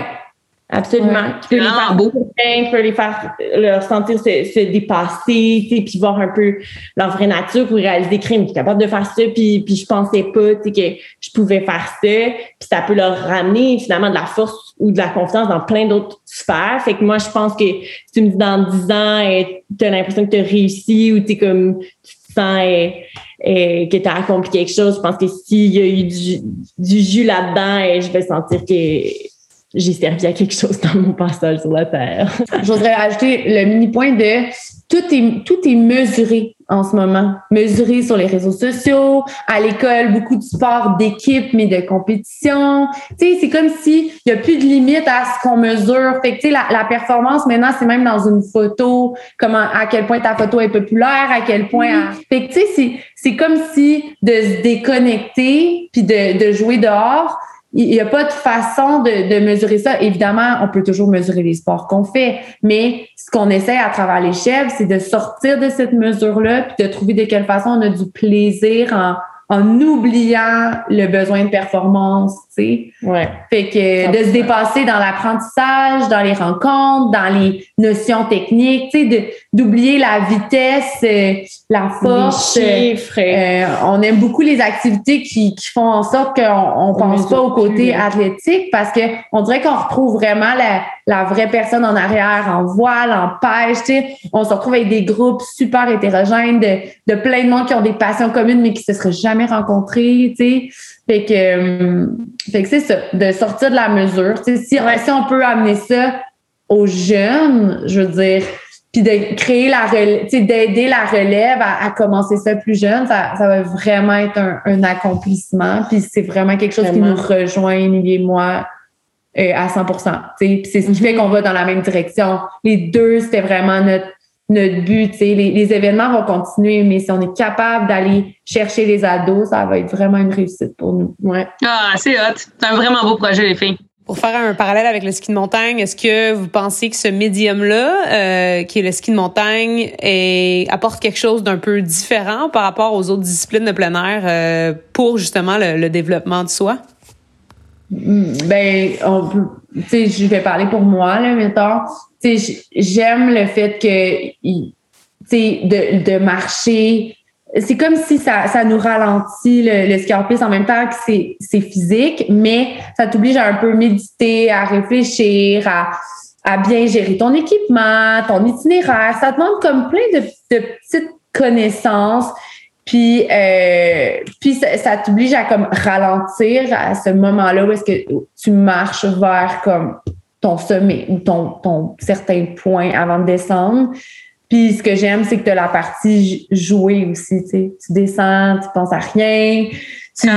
absolument. Tu peux les faire beau. Tu peux les faire leur sentir se, se dépasser, tu sais, puis voir un peu leur vraie nature pour réaliser crime. Je suis capable de faire ça, puis, puis je pensais pas, tu sais, que je pouvais faire ça. Puis ça peut leur ramener finalement de la force ou de la confiance dans plein d'autres sphères. Fait que moi, je pense que si tu me dis dans 10 ans, tu as l'impression que tu as réussi ou tu comme tu sens et que tu as accompli quelque chose. Je pense que s'il y a eu du jus là-dedans, je vais sentir que j'ai servi à quelque chose dans mon passage sur la Terre. Je voudrais ajouter le mini point de tout est, tout est mesuré en ce moment. Mesuré sur les réseaux sociaux, à l'école, beaucoup de sport d'équipe, mais de compétition. Tu sais, c'est comme s'il n'y a plus de limite à ce qu'on mesure. Fait que, tu sais, la, la, performance, maintenant, c'est même dans une photo, comment, à quel point ta photo est populaire, à quel point... Fait que, tu sais, c'est, c'est comme si de se déconnecter puis de, de jouer dehors, il n'y a pas de façon de, de, mesurer ça. Évidemment, on peut toujours mesurer les sports qu'on fait, mais ce qu'on essaie à travers les chefs, c'est de sortir de cette mesure-là, puis de trouver de quelle façon on a du plaisir en, en oubliant le besoin de performance, tu sais. Ouais. Fait que de se dépasser dans l'apprentissage, dans les rencontres, dans les notions techniques, tu sais, d'oublier la vitesse, euh, la force. Les chiffres. Euh, on aime beaucoup les activités qui, qui font en sorte qu'on on pense pas au côté athlétique parce que on dirait qu'on retrouve vraiment la, la vraie personne en arrière, en voile, en pêche, tu sais. On se retrouve avec des groupes super hétérogènes de, de plein de monde qui ont des passions communes mais qui se seraient jamais rencontrés, tu sais. Fait que, euh, fait que c'est ça, de sortir de la mesure. Tu sais, si, si on peut amener ça aux jeunes, je veux dire, puis de créer la relève, d'aider la relève à, commencer ça plus jeune, ça, ça va vraiment être un, un accomplissement. Puis c'est vraiment quelque chose qui nous rejoint, Émilie et moi, euh, à 100% C'est ce qui fait mm-hmm. qu'on va dans la même direction. Les deux, c'était vraiment notre notre but. Les, les événements vont continuer, mais si on est capable d'aller chercher les ados, ça va être vraiment une réussite pour nous. Ouais. Ah, c'est hot. C'est un vraiment beau projet, les filles. Pour faire un parallèle avec le ski de montagne, est-ce que vous pensez que ce médium-là, euh, qui est le ski de montagne, apporte quelque chose d'un peu différent par rapport aux autres disciplines de plein air euh, pour justement le, développement de soi? Mm, ben, tu sais, je vais parler pour moi, là, mettons j'aime le fait que, de, de marcher, c'est comme si ça, ça nous ralentit le, le en même temps que c'est, c'est physique, mais ça t'oblige à un peu méditer, à réfléchir, à, à bien gérer ton équipement, ton itinéraire. Ça demande comme plein de, de petites connaissances. Puis, euh, puis ça, ça t'oblige à comme ralentir à ce moment-là où est-ce que tu marches vers comme ton sommet ou ton, ton certain point avant de descendre. Puis ce que j'aime, c'est que tu as la partie jouer aussi. Tu, sais. tu descends, tu penses à rien. Tu, tu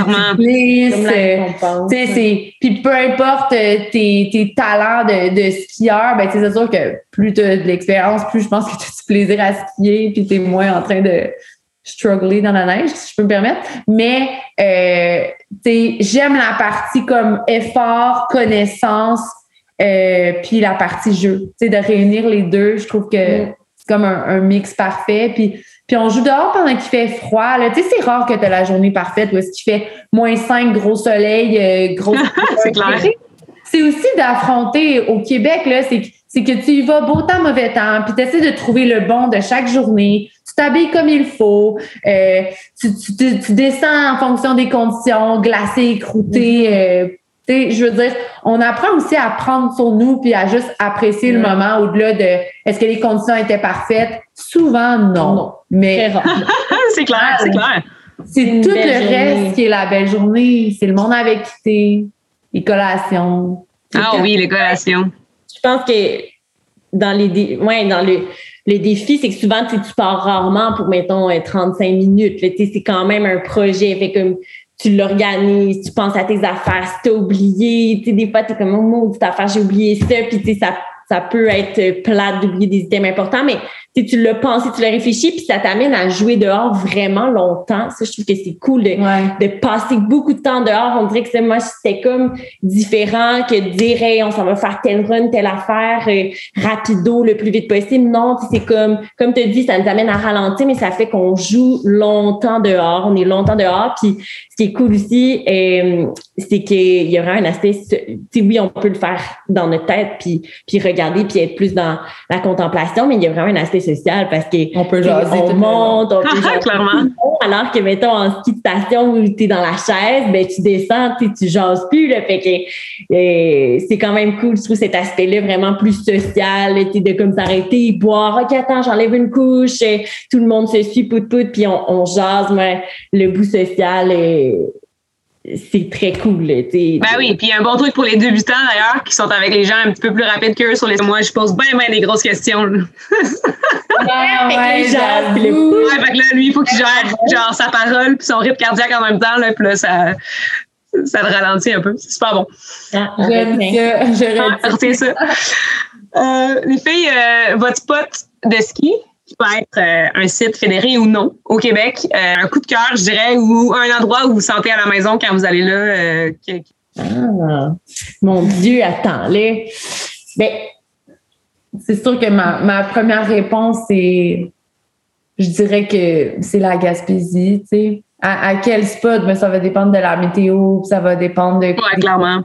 c'est puis peu importe euh, tes, tes talents de, de skieur, ben c'est sûr que plus tu as de l'expérience, plus je pense que tu as du plaisir à skier, puis tu es moins en train de struggler dans la neige, si je peux me permettre. Mais euh, j'aime la partie comme effort, connaissance, euh, puis la partie jeu. De réunir les deux, je trouve que mm. c'est comme un, mix parfait. Puis, puis on joue dehors pendant qu'il fait froid. Là. C'est rare que tu as la journée parfaite où est-ce qu'il fait moins 5, gros soleil, euh, gros... c'est clair. C'est aussi d'affronter au Québec, là, c'est c'est que tu y vas beau temps, mauvais temps, puis tu essaies de trouver le bon de chaque journée. Tu t'habilles comme il faut. Euh, tu, tu, tu, descends en fonction des conditions, glacé, croûté. Euh, je veux dire, on apprend aussi à prendre sur nous puis à juste apprécier le moment au-delà de est-ce que les conditions étaient parfaites. Souvent, non. Mais c'est clair, c'est clair. C'est tout le reste qui est la belle journée. C'est le monde avec qui t'es, les collations. Ah oui, les collations je pense que dans les ouais, dans le, le défi, c'est que souvent tu pars rarement pour, mettons, 35 euh, minutes. C'est quand même un projet. Fait comme tu l'organises, tu penses à tes affaires, si t'as oublié, tu sais, des fois, t'es comme, oh, maudite affaire, j'ai oublié ça, puis tu sais, ça, ça peut être plate d'oublier des items importants, mais tu l'as pensé, tu l'as réfléchi, puis ça t'amène à jouer dehors vraiment longtemps. Ça, je trouve que c'est cool de, de passer beaucoup de temps dehors. On dirait que moi, c'était comme différent que de dire, hey, on s'en va faire telle run, telle affaire, euh, rapido, le plus vite possible. Non, c'est comme, comme tu dis, ça nous amène à ralentir, mais ça fait qu'on joue longtemps dehors. On est longtemps dehors. Puis, ce qui est cool aussi, euh, c'est qu'il y aura un aspect, tu oui, on peut le faire dans notre tête, puis, puis regarder, puis être plus dans la contemplation, mais il y a vraiment un aspect social parce que on peut jaser on monte, on peut jaser clairement. Alors que mettons en ski de station où tu es dans la chaise, ben tu descends, tu tu jases plus là, fait que euh, c'est quand même cool, je trouve cet aspect-là vraiment plus social, de comme s'arrêter, boire, OK, attends, j'enlève une couche, euh, tout le monde se suit pout pout puis on, on jase, mais le bout social est c'est très cool. Ben oui, puis un bon truc pour les débutants d'ailleurs, qui sont avec les gens un petit peu plus rapides qu'eux sur les. Moi, je pose bien, bien des grosses questions. Ah, ouais, ouais, fait que là, lui, il faut qu'il gère genre sa parole puis son rythme cardiaque en même temps, là, puis là, ça, ça le ralentit un peu. C'est super bon. Ah, J'aime ça. Je ça. Euh, les filles, euh, votre spot de ski, qui peut être euh, un site fédéré ou non au Québec. Euh, un coup de cœur, je dirais, ou un endroit où vous vous sentez à la maison quand vous allez là. Euh, ah, mon Dieu, attends, là. Ben, c'est sûr que ma, ma première réponse, c'est, je dirais que c'est la Gaspésie, tu sais. À, à, quel spot? Mais ben, ça va dépendre de la météo, ça va dépendre de. Ouais, clairement.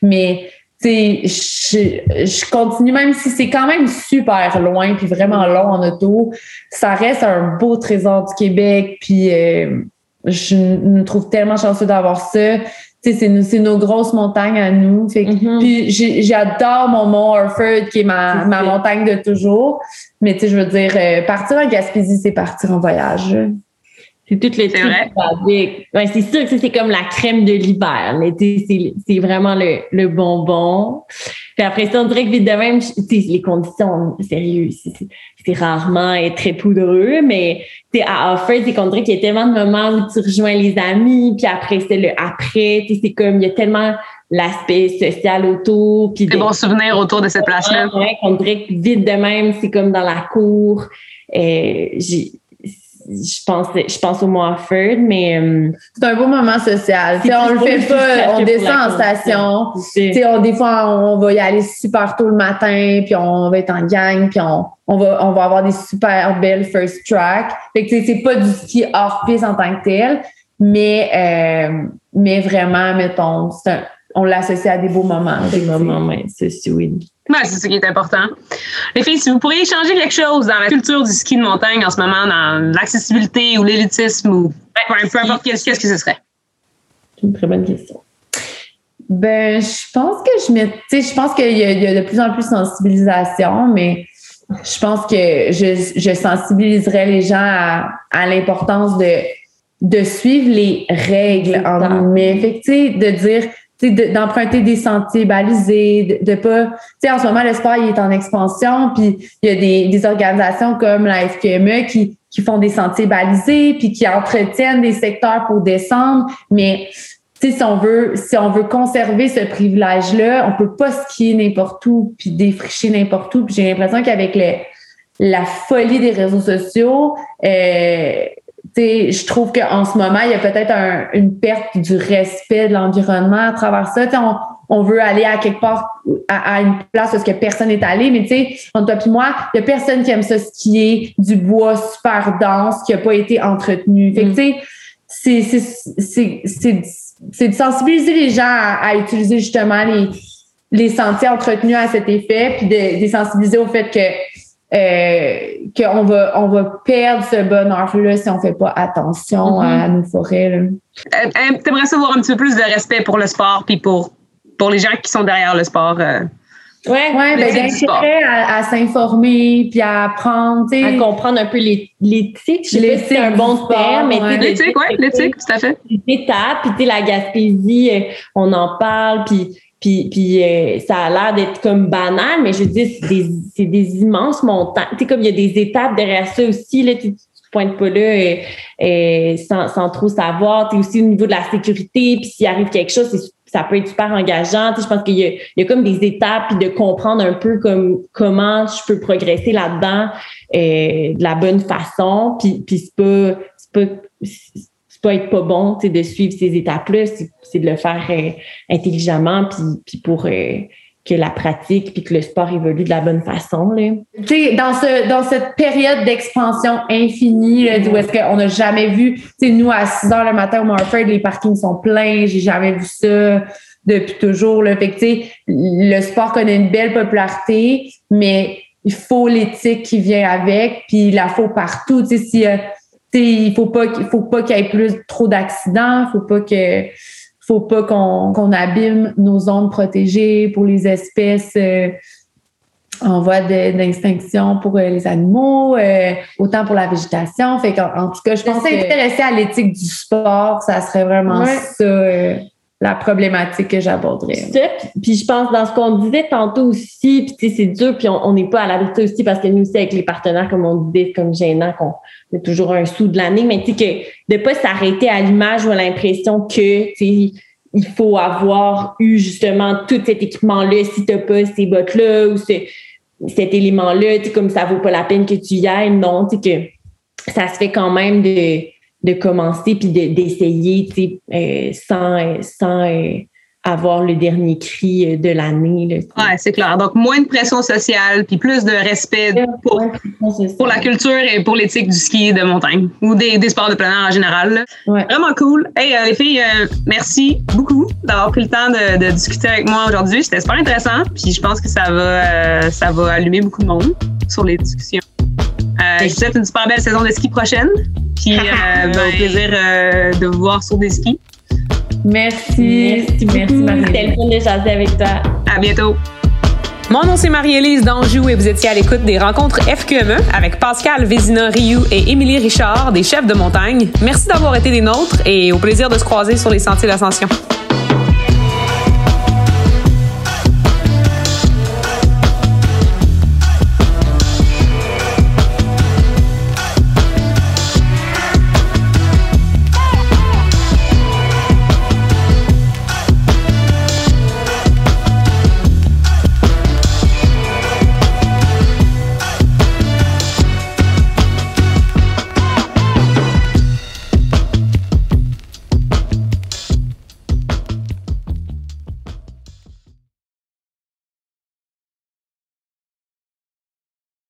Mais je, je continue, même si c'est quand même super loin puis vraiment long en auto, ça reste un beau trésor du Québec. Puis euh, je me trouve tellement chanceux d'avoir ça. C'est nos, nos grosses montagnes à nous. Fait mm-hmm. Puis j'adore mon mont Orford, qui est ma, ma montagne de toujours. Mais tu sais, je veux dire, euh, partir en Gaspésie, c'est partir en voyage. C'est toutes les trucs ouais, c'est sûr que c'est comme la crème de l'hiver. C'est vraiment le, le, bonbon. Puis après ça, on dirait que vite de même, les conditions, sérieux, c'est rarement très poudreux, mais à Offer, c'est qu'on dirait qu'il y a tellement de moments où tu rejoins les amis, puis après, c'est le après. C'est comme, il y a tellement l'aspect social autour. Puis des bons souvenirs autour de cette place-là. on dirait que vite de même, c'est comme dans la cour. Euh, j'ai je pense, je pense au Mofford, mais. Euh, c'est un beau moment social. on le fait pas, on descend en station. On, des fois, on va y aller super tôt le matin, puis on va être en gang, puis on, on, va, on va avoir des super belles first track. Fait que c'est pas du ski hors piste en tant que tel, mais, euh, mais vraiment, mettons, on l'associe à des beaux moments. Des moments, oui, c'est oui c'est ce qui est important. Les filles, si vous pourriez changer quelque chose dans la culture du ski de montagne en ce moment, dans l'accessibilité ou l'élitisme ou peu, importe qu'est-ce que ce serait? C'est une très bonne question. Ben, je pense que je mets, je pense qu'il y, a de plus en plus de sensibilisation, mais je pense que je, je sensibiliserais les gens à, l'importance de, de suivre les règles en mais de dire d'emprunter des sentiers balisés, de, pas, tu sais, en ce moment, le sport, il est en expansion, puis il y a des, des organisations comme la FQME qui, qui font des sentiers balisés, puis qui entretiennent des secteurs pour descendre, mais si on veut, si on veut conserver ce privilège-là, on peut pas skier n'importe où puis défricher n'importe où. Puis j'ai l'impression qu'avec la folie des réseaux sociaux, euh, je trouve qu'en ce moment, il y a peut-être une perte du respect de l'environnement à travers ça. On, on, veut aller à quelque part, à, une place où que personne n'est allé, mais tu sais, entre toi et moi, il y a personne qui aime ça skier, du bois super dense qui n'a pas été entretenu. Fait que, mm. tu sais, c'est de sensibiliser les gens à, utiliser justement les, les sentiers entretenus à cet effet, puis de, de sensibiliser au fait que euh, qu'on va, on va perdre ce bonheur-là si on fait pas attention à mm-hmm. nos forêts. Euh, euh, T'aimerais savoir un petit peu plus de respect pour le sport puis pour, pour les gens qui sont derrière le sport. Euh, oui, ouais, ben, d'intérêt à, à s'informer puis à apprendre, à comprendre un peu l'éthique. Je sais pas si c'est un bon terme, mais l'éthique, oui, l'éthique, tout à fait. L'étape, puis la Gaspésie, on en parle, puis puis, puis euh, ça a l'air d'être comme banal, mais je dire, c'est des, c'est des immenses montants. Tu sais, comme il y a des étapes derrière ça aussi, là, tu, pointes pas là euh, euh, sans, sans trop savoir. Tu aussi au niveau de la sécurité, puis s'il arrive quelque chose, ça peut être super engageant. Tu sais, je pense qu'il y a, il y a comme des étapes, puis de comprendre un peu comme comment je peux progresser là-dedans de la bonne façon. Puis, puis c'est pas, c'est pas pas être pas bon de suivre ces étapes-là, c'est de le faire euh, intelligemment puis, pour euh, que la pratique puis que le sport évolue de la bonne façon. Là. Dans, ce, dans cette période d'expansion infinie, là, où est-ce qu'on n'a jamais vu, nous, à 6 heures le matin au Marford, les parkings sont pleins, j'ai jamais vu ça depuis toujours. Là. Fait que, le sport connaît une belle popularité, mais il faut l'éthique qui vient avec, puis il la faut partout. Si, euh, il faut pas qu'il faut pas qu'il y ait plus trop d'accidents, faut pas que faut pas qu'on abîme nos zones protégées pour les espèces euh, en voie d'extinction pour euh, les animaux, euh, autant pour la végétation. Fait qu'en en tout cas, je pense que s'intéresser à l'éthique du sport, ça serait vraiment ça la problématique que j'aborderais. Puis je pense dans ce qu'on disait tantôt aussi, puis c'est dur, puis on n'est pas à l'habitude aussi parce que nous aussi avec les partenaires, comme on disait, comme gênant, qu'on met toujours un sou de l'année, mais tu sais que de pas s'arrêter à l'image ou à l'impression que tu il faut avoir eu justement tout cet équipement-là si tu pas ces bottes-là ou cet élément-là, tu sais, comme ça vaut pas la peine que tu y ailles. Non, tu sais que ça se fait quand même de de commencer puis d'essayer sais euh, sans, sans euh, avoir le dernier cri euh, de l'année. Ouais, c'est clair. Donc, moins de pression sociale puis plus de respect pour, pour la culture et pour l'éthique du ski de montagne ou des, des sports de plein air en général. Vraiment cool. Hey, les filles, merci beaucoup d'avoir pris le temps de, de discuter avec moi aujourd'hui. C'était super intéressant. Puis je pense que ça va, ça va allumer beaucoup de monde sur les discussions. Je vous souhaite une super belle saison de ski prochaine. Puis euh, ben, au plaisir euh, de vous voir sur des skis. Merci. Merci. Merci, C'était le fun de jaser avec toi. À bientôt. Mon nom c'est Marie-Élise d'Anjou et vous étiez à l'écoute des rencontres FQME avec Pascal Vézina Rioux et Émilie Richard, des chefs de montagne. Merci d'avoir été des nôtres et au plaisir de se croiser sur les sentiers d'ascension.